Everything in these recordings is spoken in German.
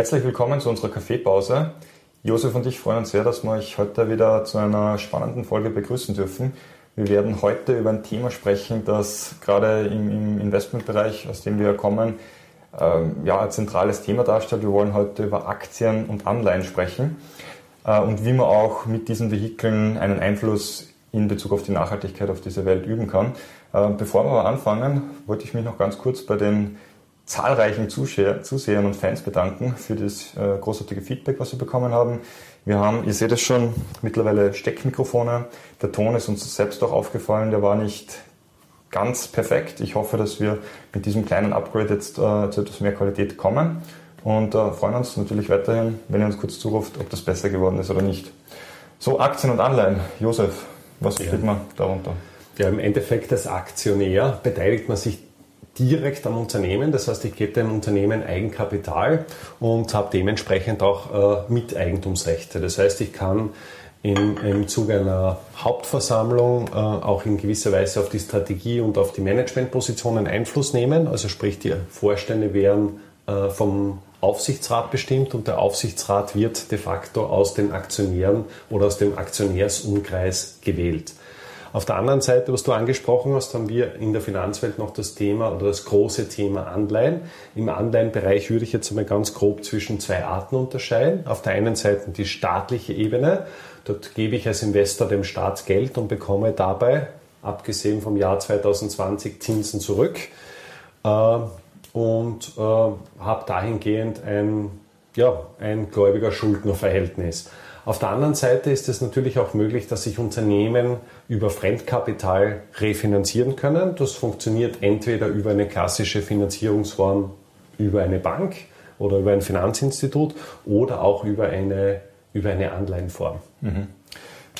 Herzlich willkommen zu unserer Kaffeepause. Josef und ich freuen uns sehr, dass wir euch heute wieder zu einer spannenden Folge begrüßen dürfen. Wir werden heute über ein Thema sprechen, das gerade im, Investmentbereich, aus dem wir kommen, äh, ja, ein zentrales Thema darstellt. Wir wollen heute über Aktien und Anleihen sprechen äh, und wie man auch mit diesen Vehikeln einen Einfluss in Bezug auf die Nachhaltigkeit auf dieser Welt üben kann. Äh, bevor wir aber anfangen, wollte ich mich noch ganz kurz bei den zahlreichen Zusehern und Fans bedanken für das äh, großartige Feedback, was wir bekommen haben. Wir haben, ihr seht es schon, mittlerweile Steckmikrofone. Der Ton ist uns selbst auch aufgefallen, der war nicht ganz perfekt. Ich hoffe, dass wir mit diesem kleinen Upgrade jetzt äh, zu etwas mehr Qualität kommen und äh, freuen uns natürlich weiterhin, wenn ihr uns kurz zuruft, ob das besser geworden ist oder nicht. So, Aktien und Anleihen. Josef, was ja. steht man darunter? Ja, im Endeffekt als Aktionär beteiligt man sich direkt am Unternehmen. Das heißt, ich gebe dem Unternehmen Eigenkapital und habe dementsprechend auch äh, Miteigentumsrechte. Das heißt, ich kann in, im Zuge einer Hauptversammlung äh, auch in gewisser Weise auf die Strategie und auf die Managementpositionen Einfluss nehmen. Also sprich, die Vorstände werden äh, vom Aufsichtsrat bestimmt und der Aufsichtsrat wird de facto aus den Aktionären oder aus dem Aktionärsumkreis gewählt. Auf der anderen Seite, was du angesprochen hast, haben wir in der Finanzwelt noch das Thema oder das große Thema Anleihen. Im Anleihenbereich würde ich jetzt einmal ganz grob zwischen zwei Arten unterscheiden. Auf der einen Seite die staatliche Ebene. Dort gebe ich als Investor dem Staat Geld und bekomme dabei, abgesehen vom Jahr 2020, Zinsen zurück. Äh, und äh, habe dahingehend ein, ja, ein Gläubiger-Schuldner-Verhältnis. Auf der anderen Seite ist es natürlich auch möglich, dass sich Unternehmen über Fremdkapital refinanzieren können. Das funktioniert entweder über eine klassische Finanzierungsform über eine Bank oder über ein Finanzinstitut oder auch über eine, über eine Anleihenform. Mhm.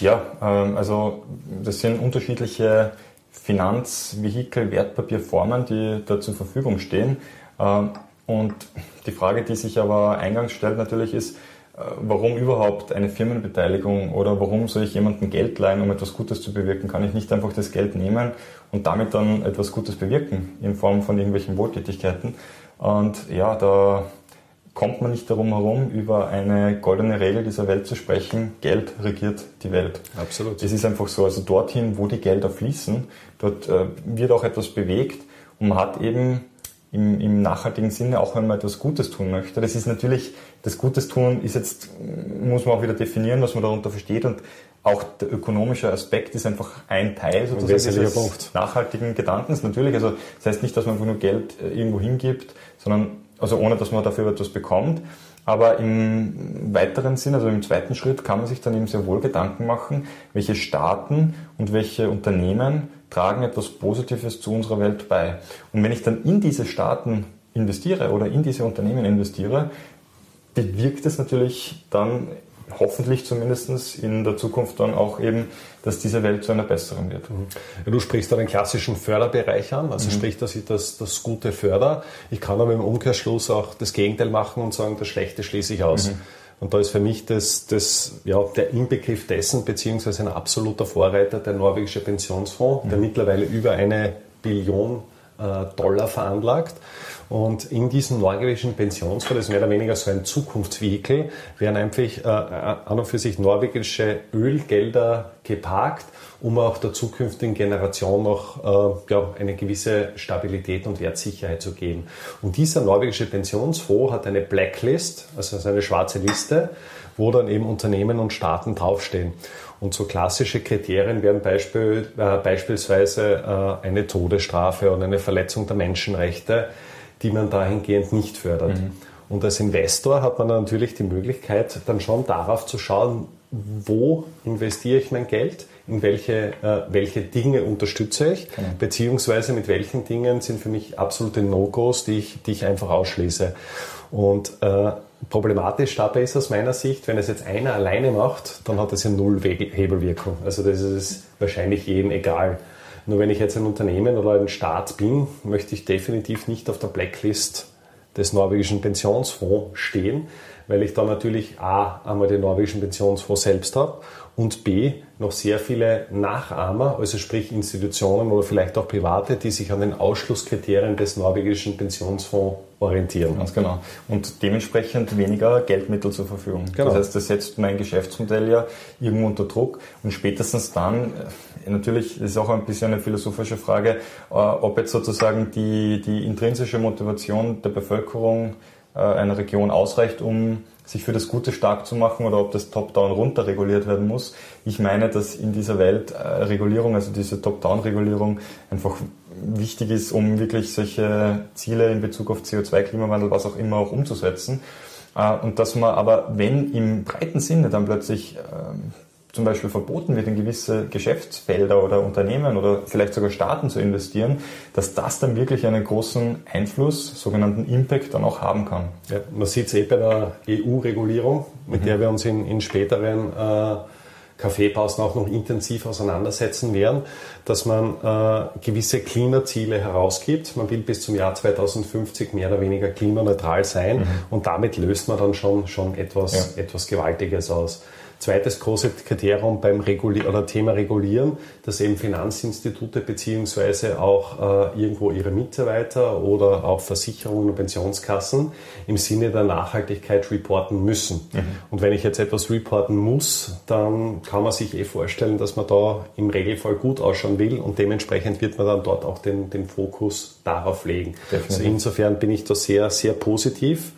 Ja, ähm, also das sind unterschiedliche Finanzvehikel, Wertpapierformen, die da zur Verfügung stehen. Ähm, und die Frage, die sich aber eingangs stellt natürlich ist, warum überhaupt eine Firmenbeteiligung oder warum soll ich jemandem Geld leihen, um etwas Gutes zu bewirken? Kann ich nicht einfach das Geld nehmen und damit dann etwas Gutes bewirken in Form von irgendwelchen Wohltätigkeiten? Und ja, da kommt man nicht darum herum, über eine goldene Regel dieser Welt zu sprechen. Geld regiert die Welt. Absolut. Es ist einfach so, also dorthin, wo die Gelder fließen, dort äh, wird auch etwas bewegt und man hat eben im, im nachhaltigen Sinne, auch wenn man etwas Gutes tun möchte. Das ist natürlich, das Gutes tun ist jetzt, muss man auch wieder definieren, was man darunter versteht und auch der ökonomische Aspekt ist einfach ein Teil sozusagen dieses Punkt. nachhaltigen Gedankens. Natürlich, also das heißt nicht, dass man einfach nur Geld äh, irgendwo hingibt, sondern also ohne, dass man dafür etwas bekommt. Aber im weiteren Sinn, also im zweiten Schritt, kann man sich dann eben sehr wohl Gedanken machen, welche Staaten und welche Unternehmen tragen etwas Positives zu unserer Welt bei. Und wenn ich dann in diese Staaten investiere oder in diese Unternehmen investiere, bewirkt es natürlich dann hoffentlich zumindest in der Zukunft dann auch eben, dass diese Welt zu einer besseren wird. Mhm. Ja, du sprichst da den klassischen Förderbereich an, also mhm. sprich, dass ich das, das Gute förder. Ich kann aber im Umkehrschluss auch das Gegenteil machen und sagen, das Schlechte schließe ich aus. Mhm. Und da ist für mich das, das, ja, der Inbegriff dessen, beziehungsweise ein absoluter Vorreiter, der norwegische Pensionsfonds, mhm. der mittlerweile über eine Billion äh, Dollar veranlagt. Und in diesem norwegischen Pensionsfonds, das ist mehr oder weniger so ein Zukunftsvehikel, werden einfach äh, an und für sich norwegische Ölgelder geparkt um auch der zukünftigen Generation noch äh, ja, eine gewisse Stabilität und Wertsicherheit zu geben. Und dieser norwegische Pensionsfonds hat eine Blacklist, also eine schwarze Liste, wo dann eben Unternehmen und Staaten draufstehen. Und so klassische Kriterien wären Beispiel, äh, beispielsweise äh, eine Todesstrafe oder eine Verletzung der Menschenrechte, die man dahingehend nicht fördert. Mhm. Und als Investor hat man natürlich die Möglichkeit, dann schon darauf zu schauen, wo investiere ich mein Geld, in welche, äh, welche Dinge unterstütze ich, genau. beziehungsweise mit welchen Dingen sind für mich absolute No-Gos, die ich, die ich einfach ausschließe. Und äh, problematisch dabei ist aus meiner Sicht, wenn es jetzt einer alleine macht, dann hat das ja null Hebelwirkung. Also das ist wahrscheinlich jedem egal. Nur wenn ich jetzt ein Unternehmen oder ein Staat bin, möchte ich definitiv nicht auf der Blacklist des norwegischen Pensionsfonds stehen, weil ich da natürlich A, einmal den norwegischen Pensionsfonds selbst habe und B, noch sehr viele Nachahmer, also sprich Institutionen oder vielleicht auch Private, die sich an den Ausschlusskriterien des norwegischen Pensionsfonds orientieren. Ganz genau. Und dementsprechend weniger Geldmittel zur Verfügung. Genau. Das heißt, das setzt mein Geschäftsmodell ja irgendwo unter Druck und spätestens dann, äh, natürlich ist auch ein bisschen eine philosophische Frage, äh, ob jetzt sozusagen die, die intrinsische Motivation der Bevölkerung äh, einer Region ausreicht, um sich für das Gute stark zu machen oder ob das Top-Down runter reguliert werden muss. Ich meine, dass in dieser Welt äh, Regulierung, also diese Top-Down-Regulierung einfach wichtig ist, um wirklich solche Ziele in Bezug auf CO2, Klimawandel, was auch immer auch umzusetzen. Äh, und dass man aber, wenn im breiten Sinne dann plötzlich ähm, zum Beispiel verboten wird, in gewisse Geschäftsfelder oder Unternehmen oder vielleicht sogar Staaten zu investieren, dass das dann wirklich einen großen Einfluss, sogenannten Impact, dann auch haben kann. Ja, man sieht es eh bei der EU-Regulierung, mit mhm. der wir uns in, in späteren äh, Kaffeepausen auch noch intensiv auseinandersetzen werden, dass man äh, gewisse Klimaziele herausgibt. Man will bis zum Jahr 2050 mehr oder weniger klimaneutral sein mhm. und damit löst man dann schon, schon etwas, ja. etwas Gewaltiges aus. Zweites große Kriterium beim Reguli oder Thema Regulieren, dass eben Finanzinstitute beziehungsweise auch äh, irgendwo ihre Mitarbeiter oder auch Versicherungen und Pensionskassen im Sinne der Nachhaltigkeit reporten müssen. Mhm. Und wenn ich jetzt etwas reporten muss, dann kann man sich eh vorstellen, dass man da im Regelfall gut ausschauen will und dementsprechend wird man dann dort auch den, den Fokus darauf legen. Also insofern bin ich da sehr, sehr positiv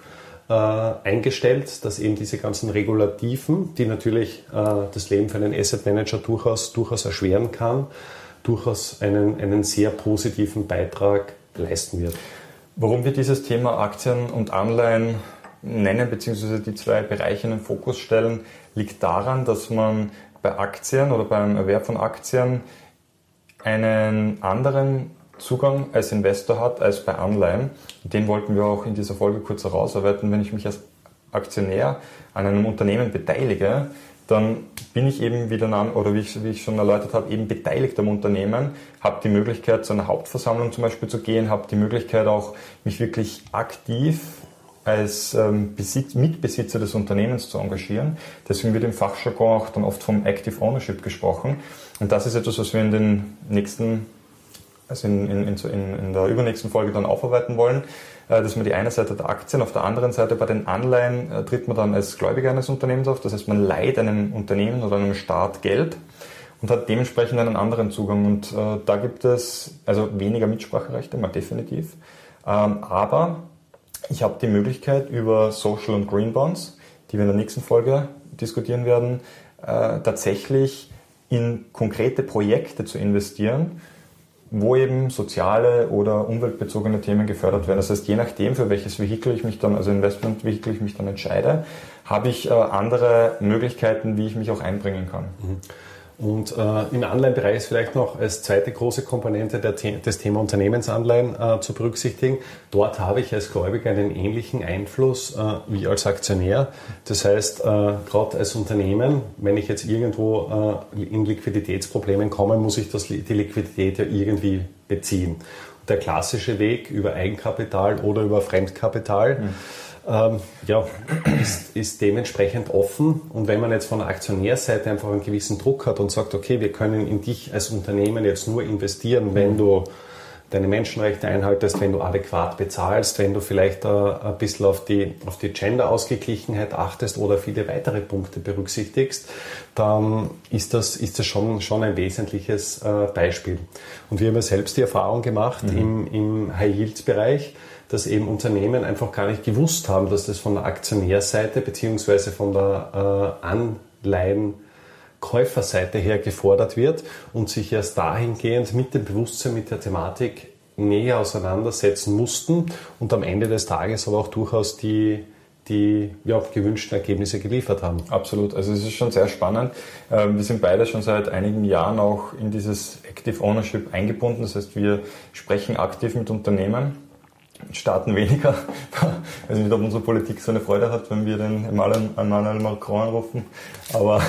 äh, eingestellt, dass eben diese ganzen Regulativen, die natürlich äh, das Leben für einen Asset Manager durchaus, durchaus erschweren kann, durchaus einen, einen sehr positiven Beitrag leisten wird. Warum wir dieses Thema Aktien und Anleihen nennen, beziehungsweise die zwei Bereiche in den Fokus stellen, liegt daran, dass man bei Aktien oder beim Erwerb von Aktien einen anderen Zugang als Investor hat als bei Anleihen. Den wollten wir auch in dieser Folge kurz herausarbeiten. Wenn ich mich als Aktionär an einem Unternehmen beteilige, dann bin ich eben, wie der Name, oder wie ich, wie ich schon erläutert habe, eben beteiligt am Unternehmen, habe die Möglichkeit, zu einer Hauptversammlung zum Beispiel zu gehen, habe die Möglichkeit auch, mich wirklich aktiv als ähm, Besitz, Mitbesitzer des Unternehmens zu engagieren. Deswegen wird im Fachjargon auch dann oft vom Active Ownership gesprochen. Und das ist etwas, was wir in den nächsten also in, in, in, in der übernächsten Folge dann aufarbeiten wollen, äh, dass man die eine Seite der Aktien, auf der anderen Seite bei den Anleihen äh, tritt man dann als Gläubiger eines Unternehmens auf. Das heißt, man leiht einem Unternehmen oder einem Staat Geld und hat dementsprechend einen anderen Zugang. Und äh, da gibt es also weniger Mitspracherechte, mal definitiv. Ähm, aber ich habe die Möglichkeit über Social und Green Bonds, die wir in der nächsten Folge diskutieren werden, äh, tatsächlich in konkrete Projekte zu investieren wo eben soziale oder umweltbezogene Themen gefördert werden. Das heißt, je nachdem, für welches Vehikel ich mich dann, also Investmentvehikel ich mich dann entscheide, habe ich äh, andere Möglichkeiten, wie ich mich auch einbringen kann. Mhm. Und äh, im Anleihenbereich ist vielleicht noch als zweite große Komponente der, des Thema Unternehmensanleihen äh, zu berücksichtigen. Dort habe ich als Gläubiger einen ähnlichen Einfluss äh, wie als Aktionär. Das heißt, äh, gerade als Unternehmen, wenn ich jetzt irgendwo äh, in Liquiditätsproblemen komme, muss ich das, die Liquidität ja irgendwie beziehen. Der klassische Weg über Eigenkapital oder über Fremdkapital. Mhm ähm, ja, ist, ist, dementsprechend offen. Und wenn man jetzt von der Aktionärseite einfach einen gewissen Druck hat und sagt, okay, wir können in dich als Unternehmen jetzt nur investieren, wenn du deine Menschenrechte einhaltest, wenn du adäquat bezahlst, wenn du vielleicht äh, ein bisschen auf die, auf die Gender-Ausgeglichenheit achtest oder viele weitere Punkte berücksichtigst, dann ist das, ist das schon, schon ein wesentliches äh, Beispiel. Und wir haben ja selbst die Erfahrung gemacht mhm. im, im High-Yield-Bereich, dass eben Unternehmen einfach gar nicht gewusst haben, dass das von der Aktionärseite bzw. von der äh, Anleihenkäuferseite her gefordert wird und sich erst dahingehend mit dem Bewusstsein, mit der Thematik näher auseinandersetzen mussten und am Ende des Tages aber auch durchaus die, die ja, gewünschten Ergebnisse geliefert haben. Absolut, also es ist schon sehr spannend. Ähm, wir sind beide schon seit einigen Jahren auch in dieses Active Ownership eingebunden. Das heißt, wir sprechen aktiv mit Unternehmen Staaten weniger. Ich weiß nicht, ob unsere Politik so eine Freude hat, wenn wir den Emmanuel Macron anrufen, aber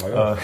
ja. äh,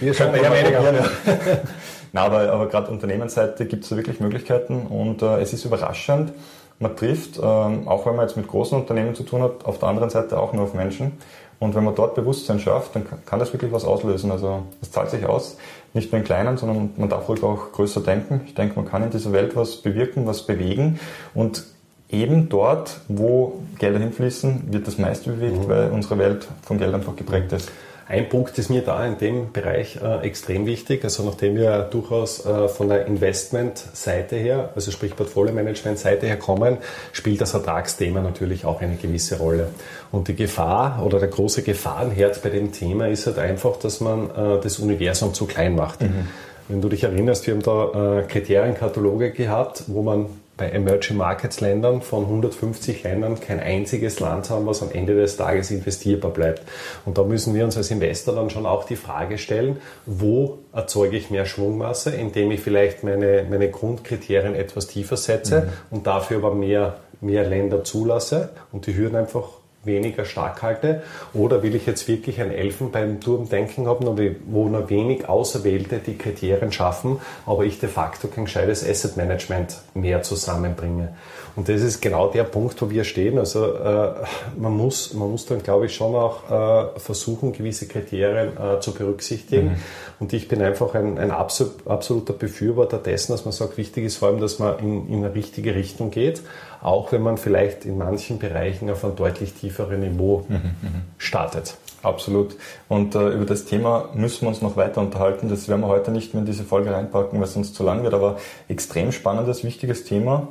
wir schon eher weniger. Ja. Na, aber, aber gerade Unternehmensseite gibt es da wirklich Möglichkeiten und äh, es ist überraschend, man trifft, ähm, auch wenn man jetzt mit großen Unternehmen zu tun hat, auf der anderen Seite auch nur auf Menschen. Und wenn man dort Bewusstsein schafft, dann kann das wirklich was auslösen. Also es zahlt sich aus, nicht nur in kleinen, sondern man darf ruhig auch größer denken. Ich denke, man kann in dieser Welt was bewirken, was bewegen. Und eben dort, wo Gelder hinfließen, wird das meiste bewegt, mhm. weil unsere Welt von Geld einfach geprägt ist. Ein Punkt ist mir da in dem Bereich äh, extrem wichtig. Also nachdem wir durchaus äh, von der Investment-Seite her, also sprich Portfolio-Management-Seite her kommen, spielt das Ertragsthema natürlich auch eine gewisse Rolle. Und die Gefahr oder der große Gefahrenherd bei dem Thema ist halt einfach, dass man äh, das Universum zu klein macht. Mhm. Wenn du dich erinnerst, wir haben da äh, Kriterienkataloge gehabt, wo man bei Emerging Markets Ländern von 150 Ländern kein einziges Land haben, was am Ende des Tages investierbar bleibt. Und da müssen wir uns als Investor dann schon auch die Frage stellen, wo erzeuge ich mehr Schwungmasse, indem ich vielleicht meine, meine Grundkriterien etwas tiefer setze mhm. und dafür aber mehr, mehr Länder zulasse und die Hürden einfach weniger stark halte? Oder will ich jetzt wirklich ein Elfenbeinturm-Denken haben, wo nur wenig Auserwählte die Kriterien schaffen, aber ich de facto kein gescheites Asset Management mehr zusammenbringe? Und das ist genau der Punkt, wo wir stehen. Also äh, man, muss, man muss dann, glaube ich, schon auch äh, versuchen, gewisse Kriterien äh, zu berücksichtigen. Mhm. Und ich bin einfach ein, ein absoluter Befürworter dessen, dass man sagt, wichtig ist vor allem, dass man in, in eine richtige Richtung geht, auch wenn man vielleicht in manchen Bereichen auf einem deutlich tieferen Niveau mhm, mhm. startet. Absolut. Und äh, über das Thema müssen wir uns noch weiter unterhalten. Das werden wir heute nicht mehr in diese Folge reinpacken, weil es sonst zu lang wird, aber extrem spannendes, wichtiges Thema.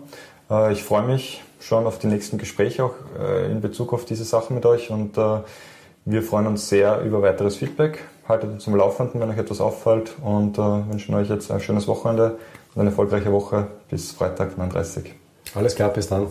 Äh, ich freue mich schon auf die nächsten Gespräche auch äh, in Bezug auf diese Sachen mit euch und äh, wir freuen uns sehr über weiteres Feedback. Haltet uns zum Laufenden, wenn euch etwas auffällt und wünschen euch jetzt ein schönes Wochenende und eine erfolgreiche Woche bis Freitag 39. Alles klar, bis dann.